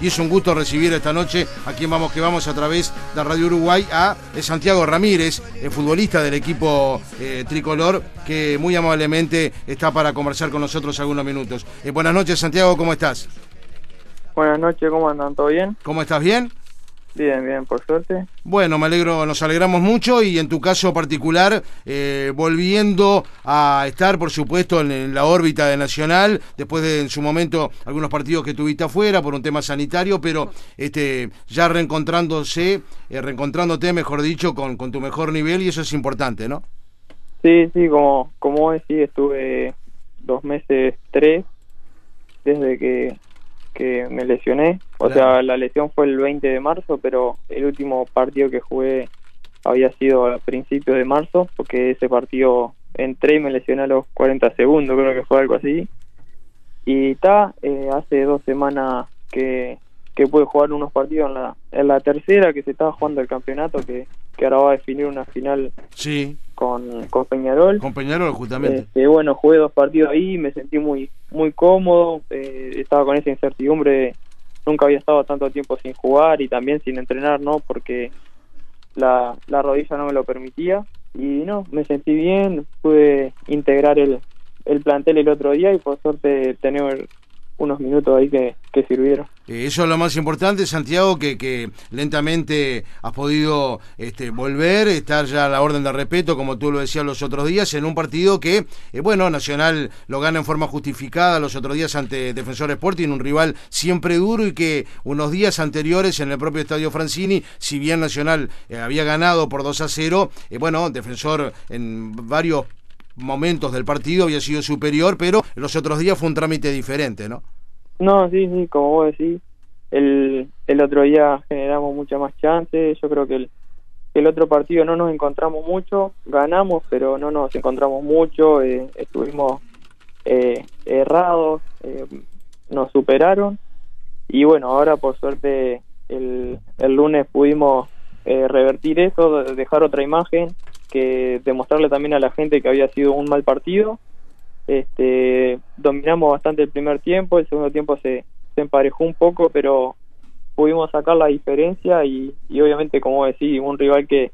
y es un gusto recibir esta noche a quien vamos que vamos a través de Radio Uruguay a Santiago Ramírez, el futbolista del equipo eh, tricolor, que muy amablemente está para conversar con nosotros algunos minutos. Eh, buenas noches Santiago, ¿cómo estás? Buenas noches, ¿cómo andan? ¿Todo bien? ¿Cómo estás? ¿Bien? Bien, bien, por suerte. Bueno, me alegro, nos alegramos mucho y en tu caso particular, eh, volviendo a estar, por supuesto, en, la órbita de Nacional, después de en su momento algunos partidos que tuviste afuera por un tema sanitario, pero este ya reencontrándose, eh, reencontrándote, mejor dicho, con, con tu mejor nivel y eso es importante, ¿no? Sí, sí, como, como decís, estuve dos meses, tres, desde que que me lesioné. O sea, la lesión fue el 20 de marzo, pero el último partido que jugué había sido a principios de marzo, porque ese partido entré y me lesioné a los 40 segundos, creo que fue algo así. Y está, eh, hace dos semanas que, que pude jugar unos partidos en la, en la tercera, que se estaba jugando el campeonato, que, que ahora va a definir una final sí. con, con Peñarol. Con Peñarol, justamente. Este, bueno, jugué dos partidos ahí, me sentí muy muy cómodo, eh, estaba con esa incertidumbre, nunca había estado tanto tiempo sin jugar y también sin entrenar, ¿no? Porque la, la rodilla no me lo permitía y no, me sentí bien, pude integrar el, el plantel el otro día y por suerte tener unos minutos ahí que, que sirvieron. Eh, eso es lo más importante, Santiago, que, que lentamente has podido este, volver, estar ya a la orden de respeto, como tú lo decías los otros días, en un partido que, eh, bueno, Nacional lo gana en forma justificada los otros días ante Defensor Sporting, un rival siempre duro y que unos días anteriores en el propio Estadio Francini, si bien Nacional eh, había ganado por 2 a 0, bueno, Defensor en varios momentos del partido había sido superior, pero los otros días fue un trámite diferente, ¿no? No, sí, sí, como vos decís, el, el otro día generamos muchas más chances, yo creo que el, el otro partido no nos encontramos mucho, ganamos, pero no nos encontramos mucho, eh, estuvimos eh, errados, eh, nos superaron y bueno, ahora por suerte el, el lunes pudimos revertir eso, dejar otra imagen que demostrarle también a la gente que había sido un mal partido. Este, dominamos bastante el primer tiempo, el segundo tiempo se, se emparejó un poco, pero pudimos sacar la diferencia y, obviamente, como decía, un rival que,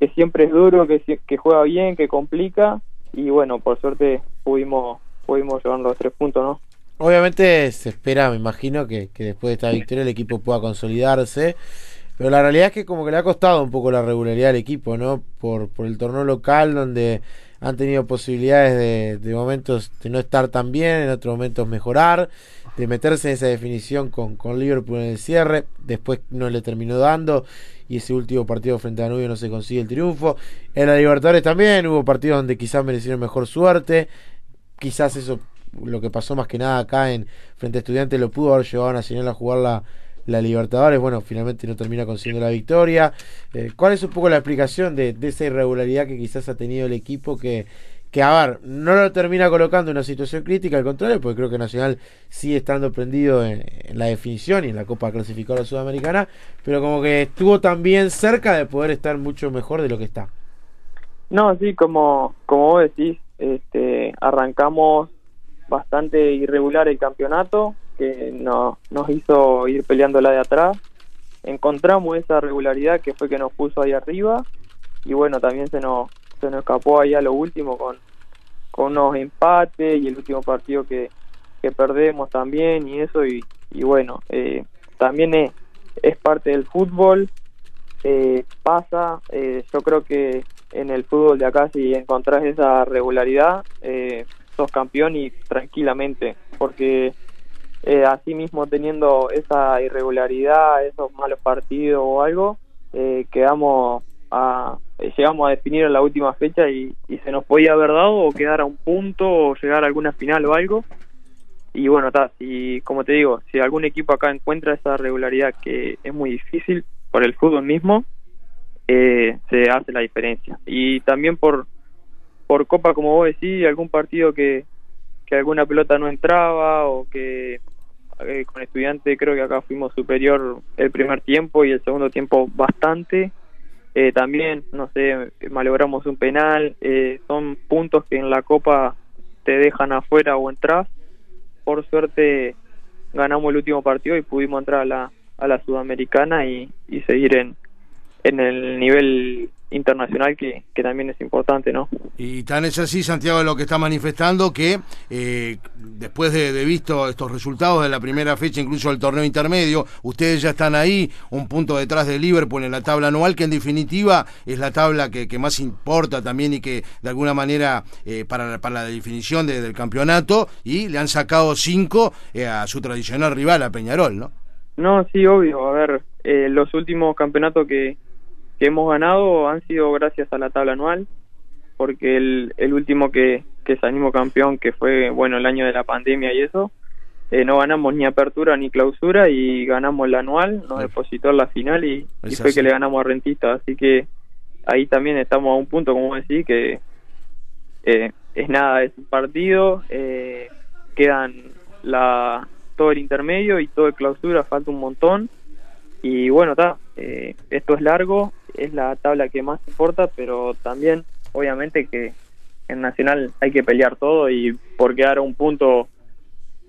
que siempre es duro, que, que juega bien, que complica y bueno, por suerte pudimos, pudimos llevar los tres puntos, ¿no? Obviamente se espera, me imagino, que, que después de esta victoria el equipo pueda consolidarse. Pero la realidad es que como que le ha costado un poco la regularidad al equipo, ¿no? Por, por el torneo local donde han tenido posibilidades de, de momentos de no estar tan bien, en otros momentos mejorar, de meterse en esa definición con, con Liverpool en el cierre, después no le terminó dando y ese último partido frente a Danubio no se consigue el triunfo. En la Libertadores también hubo partidos donde quizás merecieron mejor suerte, quizás eso lo que pasó más que nada acá en frente a Estudiantes lo pudo haber llevado a Nacional a jugar la Libertadores, bueno, finalmente no termina consiguiendo la victoria. Eh, ¿Cuál es un poco la explicación de, esa irregularidad que quizás ha tenido el equipo que, que, a ver, no lo termina colocando en una situación crítica, al contrario, porque creo que Nacional sigue estando prendido en, la definición y en la Copa Clasificadora Sudamericana, pero como que estuvo también cerca de poder estar mucho mejor de lo que está. No, sí, como, como vos decís, este, arrancamos bastante irregular el campeonato, que no, nos hizo ir peleando la de atrás. Encontramos esa regularidad que fue que nos puso ahí arriba y bueno, también se nos, se nos escapó ahí a lo último con, con unos empates y el último partido que, que perdemos también y eso y, y bueno, eh, también es, es parte del fútbol, eh, pasa, eh, yo creo que en el fútbol de acá si encontrás esa regularidad, eh, sos campeón y tranquilamente, porque eh, así mismo teniendo esa irregularidad, esos malos partidos o algo, eh, quedamos a, eh, llegamos a definir en la última fecha y, se nos podía haber dado o quedar a un punto o llegar a alguna final o algo. Y bueno, está, si, como te digo, si algún equipo acá encuentra esa regularidad que es muy difícil por el fútbol mismo, eh, se hace la diferencia. Y también por, por Copa, como vos decís, algún partido que, que alguna pelota no entraba o que eh, con estudiante creo que acá fuimos superior el primer tiempo y el segundo tiempo bastante. Eh, también, no sé, malogramos un penal. Eh, son puntos que en la Copa te dejan afuera o entras. Por suerte ganamos el último partido y pudimos entrar a la, a la Sudamericana y, y seguir en, en el nivel internacional que, que, también es importante, ¿no? Y tan es así, Santiago, lo que está manifestando que eh, después de, de, visto estos resultados de la primera fecha, incluso del torneo intermedio, ustedes ya están ahí, un punto detrás de Liverpool en la tabla anual, que en definitiva es la tabla que, que más importa también y que de alguna manera eh, para, para, la definición de, del campeonato, y le han sacado cinco eh, a su tradicional rival, a Peñarol, ¿no? No, sí, obvio. A ver, eh, los últimos campeonatos que, que hemos ganado han sido gracias a la tabla anual, porque el, el último que, que salimos campeón, que fue bueno el año de la pandemia y eso, eh, no ganamos ni apertura ni clausura y ganamos el anual, nos depositó en la final y, y fue que le ganamos a Rentista, así que ahí también estamos a un punto, como decís, que eh, es nada, es un partido, eh, quedan la todo el intermedio y todo el clausura, falta un montón. Y bueno, está, eh, esto es largo, es la tabla que más importa, pero también obviamente que en Nacional hay que pelear todo y por quedar un punto,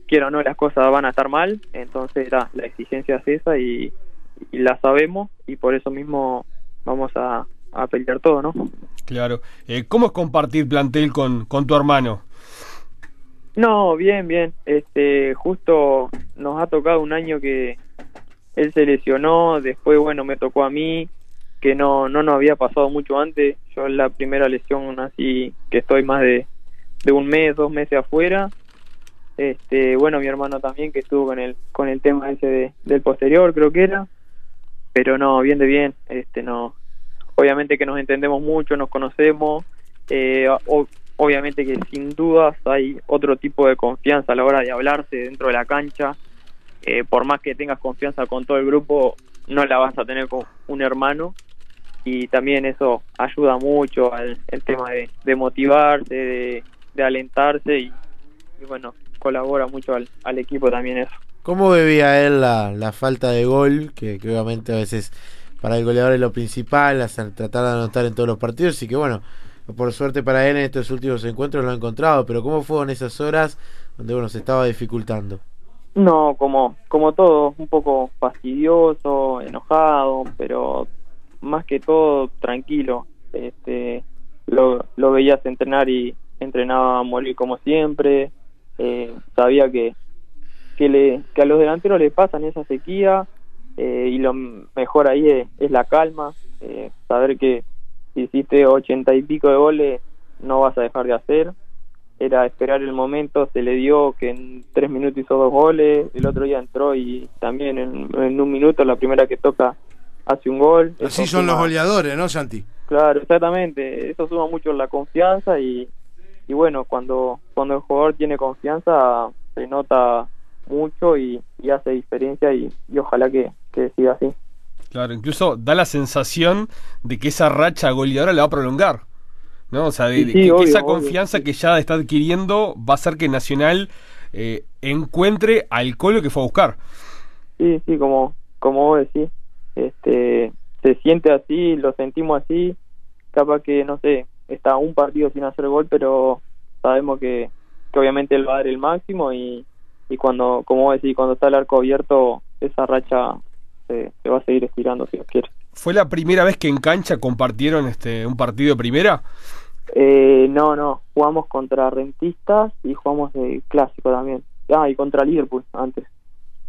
quiero o no, las cosas van a estar mal, entonces la exigencia es esa y, y, la sabemos y por eso mismo vamos a, a pelear todo, ¿no? Claro. Eh, ¿Cómo es compartir plantel con, con tu hermano? No, bien, bien. Este, justo nos ha tocado un año que él se lesionó, después bueno me tocó a mí, que no no nos había pasado mucho antes. Yo la primera lesión así que estoy más de, de un mes, dos meses afuera. Este, bueno, mi hermano también que estuvo con el con el tema ese de, del posterior, creo que era. Pero no, bien de bien, este no obviamente que nos entendemos mucho, nos conocemos, eh, obviamente que sin dudas hay otro tipo de confianza a la hora de hablarse dentro de la cancha, eh, por más que tengas confianza con todo el grupo, no la vas a tener con un hermano y también eso ayuda mucho al tema de, de motivarse, de, alentarse y, bueno, colabora mucho al, al, equipo también eso. ¿Cómo bebía él la, falta de gol? Que, que, obviamente a veces para el goleador es lo principal, hacer, tratar de anotar en todos los partidos y que bueno, por suerte para él en estos últimos encuentros lo ha encontrado, pero ¿cómo fueron esas horas donde bueno se estaba dificultando? No, como, como todo, un poco fastidioso, enojado, pero más que todo tranquilo. Este, lo, lo veías entrenar y entrenaba a morir como siempre. Eh, sabía que, que, le, que a los delanteros le pasan esa sequía eh, y lo mejor ahí es, es la calma, eh, saber que si hiciste ochenta y pico de goles no vas a dejar de hacer era esperar el momento, se le dio que en tres minutos hizo dos goles, el otro día entró y también en, en un minuto la primera que toca hace un gol. Así son suma, los goleadores, ¿no, Santi? Claro, exactamente, eso suma mucho la confianza y, y bueno, cuando, cuando el jugador tiene confianza se nota mucho y, y hace diferencia y, y ojalá que, que siga así. Claro, incluso da la sensación de que esa racha goleadora la va a prolongar. ¿No? O sea, de, sí, sí, que, obvio, que, esa confianza obvio. que ya está adquiriendo va a hacer que Nacional eh, encuentre al Colo que fue a buscar. Sí, sí, como, como vos decís, este, se siente así, lo sentimos así, capaz que, no sé, está un partido sin hacer gol, pero sabemos que, que obviamente él va a dar el máximo y, y cuando, como vos decís, cuando está el arco abierto, esa racha se, se va a seguir estirando si Dios quiere. ¿Fue la primera vez que en cancha compartieron este un partido de primera? Eh, no, no, jugamos contra Rentistas y jugamos de clásico también. Ah, y contra Liverpool antes.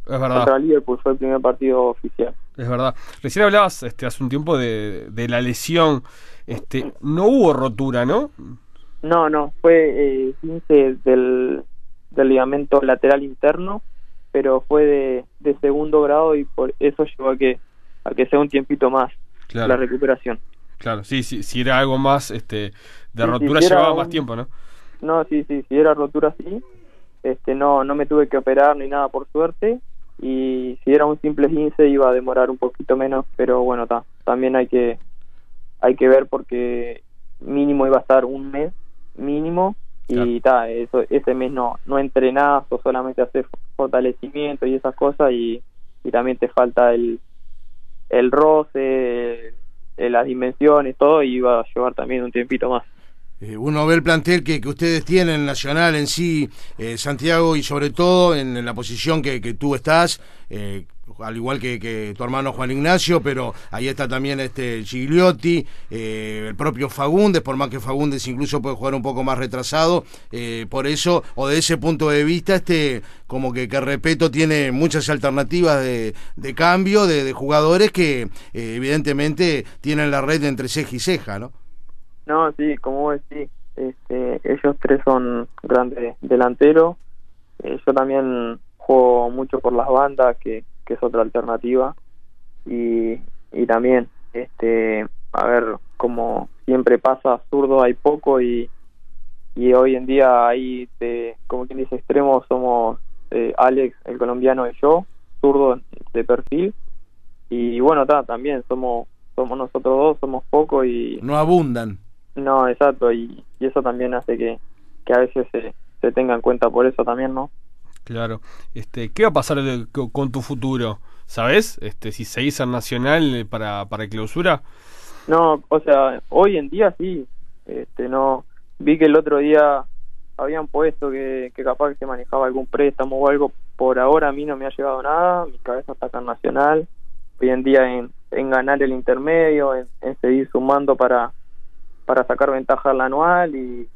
Es verdad. Contra Liverpool fue el primer partido oficial. Es verdad. Recién hablabas este, hace un tiempo de, de la lesión. Este, no hubo rotura, ¿no? No, no, fue eh, 15 del, del ligamento lateral interno, pero fue de, de segundo grado y por eso llevó a que a que sea un tiempito más claro. la recuperación. Claro, sí, sí, si era algo más este de rotura si llevaba un... más tiempo, ¿no? No, sí, sí, si era rotura sí. Este no no me tuve que operar ni nada por suerte y si era un simple 15 iba a demorar un poquito menos, pero bueno, ta, también hay que hay que ver porque mínimo iba a estar un mes mínimo y ta, eso ese mes no no entrenás o solamente hacer fortalecimiento y esas cosas y, y también te falta el el roce, las dimensiones, todo, y iba a llevar también un tiempito más. Eh, uno ve el plantel que, que ustedes tienen, Nacional en sí, eh, Santiago, y sobre todo en, la posición que, que tú estás, eh, al igual que, tu hermano Juan Ignacio, pero ahí está también este Gigliotti, el propio Fagundes, por más que Fagundes incluso puede jugar un poco más retrasado, por eso, o de ese punto de vista, este como que, que Repeto tiene muchas alternativas de, de cambio de, de jugadores que evidentemente tienen la red entre ceja y ceja, ¿no? No, sí, como decís, este, ellos tres son grandes delanteros. Eh, yo también juego mucho por las bandas, que, que es otra alternativa. Y, y también, este, a ver, como siempre pasa, zurdo hay poco y, y hoy en día de, como quien dice, extremos somos eh, Alex, el colombiano, y yo, zurdo de perfil. Y bueno, también somos somos nosotros dos, somos poco y... No abundan. No, exacto, y, eso también hace que, que a veces se, se, tenga en cuenta por eso también, ¿no? Claro. Este, ¿Qué va a pasar con tu futuro? ¿Sabes? Este, si seguís en Nacional eh, para, para clausura. No, o sea, hoy en día sí. Este, no Vi que el otro día habían puesto que, que capaz que se manejaba algún préstamo o algo. Por ahora a mí no me ha llegado nada. Mi cabeza está acá en Nacional. Hoy en día en, en ganar el intermedio, en seguir sumando para, para sacar ventaja al anual y,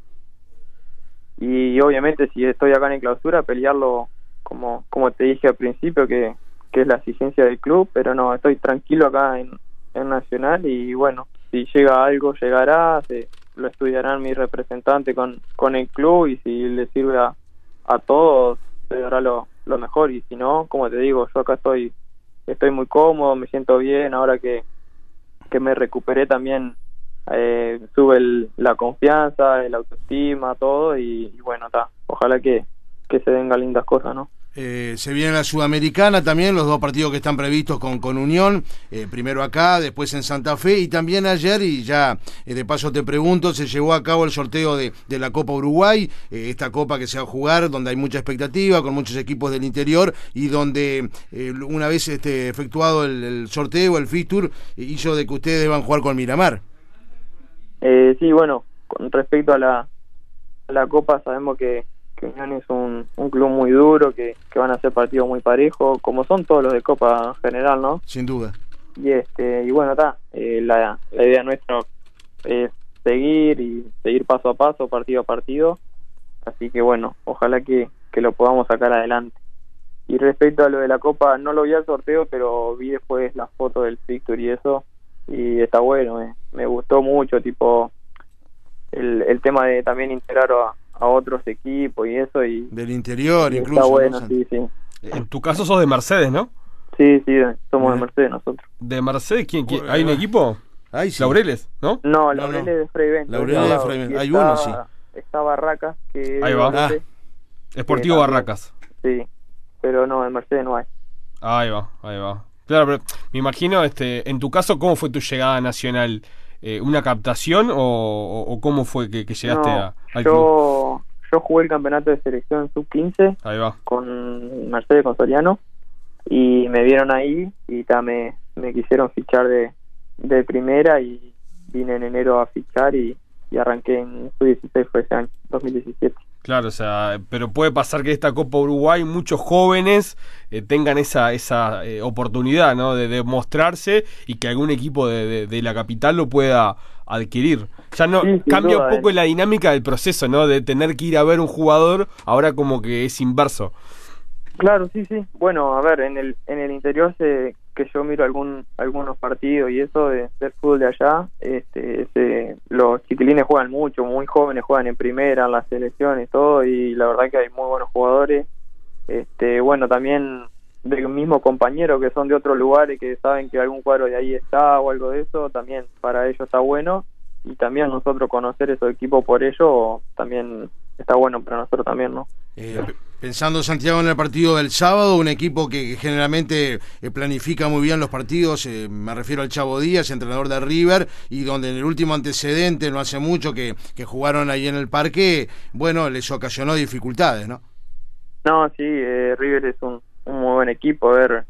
y obviamente si estoy acá en clausura pelearlo como, como te dije al principio que, que es la exigencia del club, pero no, estoy tranquilo acá en, en Nacional y bueno, si llega algo llegará, se, lo estudiarán mi representante con, con el club y si le sirve a, a todos se dará lo, lo mejor y si no, como te digo, yo acá estoy estoy muy cómodo, me siento bien ahora que, que me recuperé también eh, sube la confianza, el autoestima, todo y, bueno, está. Ojalá que, que se vengan lindas cosas, ¿no? Eh, se viene la Sudamericana también, los dos partidos que están previstos con, con Unión, eh, primero acá, después en Santa Fe y también ayer, y ya de paso te pregunto, se llevó a cabo el sorteo de, de la Copa Uruguay, esta copa que se va a jugar, donde hay mucha expectativa, con muchos equipos del interior y donde una vez este, efectuado el, el sorteo, el fixture, hizo de que ustedes van a jugar con Miramar. Eh, sí, bueno, con respecto a la, la Copa, sabemos que, que Unión es un, un club muy duro, que, que van a ser partidos muy parejos, como son todos los de Copa en general, ¿no? Sin duda. Y este y bueno, está, eh, la, la idea nuestra es seguir y seguir paso a paso, partido a partido, así que bueno, ojalá que, que lo podamos sacar adelante. Y respecto a lo de la Copa, no lo vi al sorteo, pero vi después las fotos del Victor y eso, y está bueno, me gustó mucho, tipo el, el tema de también integrar a, a otros equipos y eso y del interior incluso. Está bueno, sí, sí. En tu caso sos de Mercedes, ¿no? Sí, sí, somos de Mercedes nosotros. ¿De Mercedes quién? quién? ¿Hay un equipo? Ay, sí. Laureles, ¿no? No, Laureles no, no. de Frey Laureles de Frey Hay uno, sí. Está Barracas, que Ahí va. Ah. Esportivo Barracas. Sí, pero no, en Mercedes no hay. Ahí va, ahí va. Claro, pero me imagino, este, en tu caso, ¿cómo fue tu llegada nacional? Eh, ¿Una captación o, o, cómo fue que, que llegaste a, al yo, club? Yo jugué el campeonato de selección sub-15 con Mercedes Consoriano y me vieron ahí y ta, me, quisieron fichar de, de primera y vine en enero a fichar y, y arranqué en sub-16 fue ese año, 2017. Claro, o sea, pero puede pasar que esta Copa Uruguay muchos jóvenes eh, tengan esa esa eh, oportunidad, ¿no? De demostrarse y que algún equipo de, de, la capital lo pueda adquirir. Ya no Sí, cambia duda, un poco eh. la dinámica del proceso, ¿no? De tener que ir a ver un jugador, ahora como que es inverso. Claro, sí, sí. Bueno, a ver, en el en el interior se, que yo miro algún algunos partidos y eso de, del fútbol de allá, este, se, los chiquilines juegan mucho, muy jóvenes juegan en primera, en las selecciones, todo y la verdad que hay muy buenos jugadores. Este, bueno, también del mismo compañero que son de otros lugares que saben que algún cuadro de ahí está o algo de eso, también para ellos está bueno y también nosotros conocer esos equipos por ello también está bueno para nosotros también, ¿no? Eh, pensando Santiago en el partido del sábado, un equipo que, que generalmente eh, planifica muy bien los partidos, eh, me refiero al Chavo Díaz, entrenador de River, y donde en el último antecedente, no hace mucho que, que jugaron ahí en el parque, bueno, les ocasionó dificultades, ¿no? No, sí, eh, River es un, un muy buen equipo, a ver,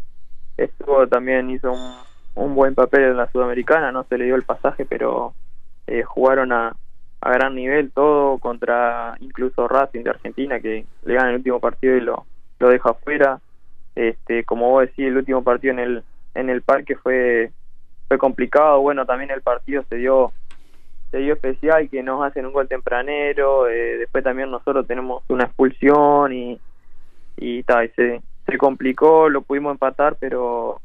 estuvo también hizo un, un buen papel en la Sudamericana, no se le dio el pasaje, pero eh, jugaron a, a gran nivel todo contra incluso Racing de Argentina que le gana el último partido y lo, lo deja afuera. Este, como vos decís, el último partido en el en el parque fue fue complicado. Bueno, también el partido se dio se dio especial que nos hacen un gol tempranero. Eh, después también nosotros tenemos una expulsión y y, ta, se, se complicó. Lo pudimos empatar, pero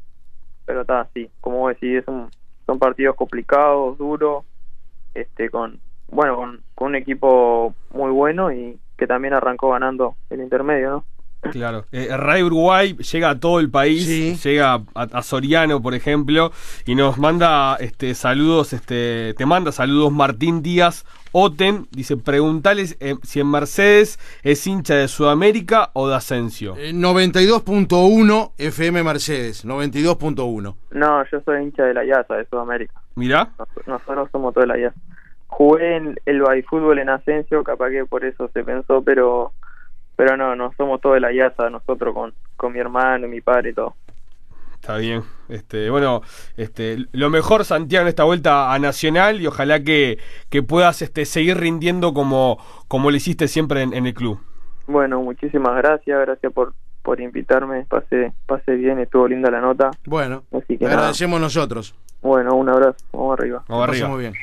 pero está sí, como vos decís, son son partidos complicados, duros, este con bueno, con, un equipo muy bueno y que también arrancó ganando el intermedio, ¿no? Claro. Eh, Ray Uruguay llega a todo el país, llega a, Soriano, por ejemplo, y nos manda este saludos, este te manda saludos Martín Díaz Oten, dice, preguntales eh, si en Mercedes es hincha de Sudamérica o de Asensio. 92.1 FM Mercedes, 92.1. No, yo soy hincha de la IASA de Sudamérica. Mira. Nosotros somos toda la IASA jugué en el fútbol en Asensio, capaz que por eso se pensó, pero pero no, no somos todos de la IASA, nosotros con, con mi hermano, mi padre y todo. Está bien. Este, bueno, este, lo mejor, Santiago, en esta vuelta a Nacional y ojalá que, que puedas este, seguir rindiendo como, como lo hiciste siempre en, el club. Bueno, muchísimas gracias, gracias por, por invitarme, pasé, pasé bien, estuvo linda la nota. Bueno, Así que agradecemos nosotros. Bueno, un abrazo, vamos arriba. Vamos arriba. Muy bien.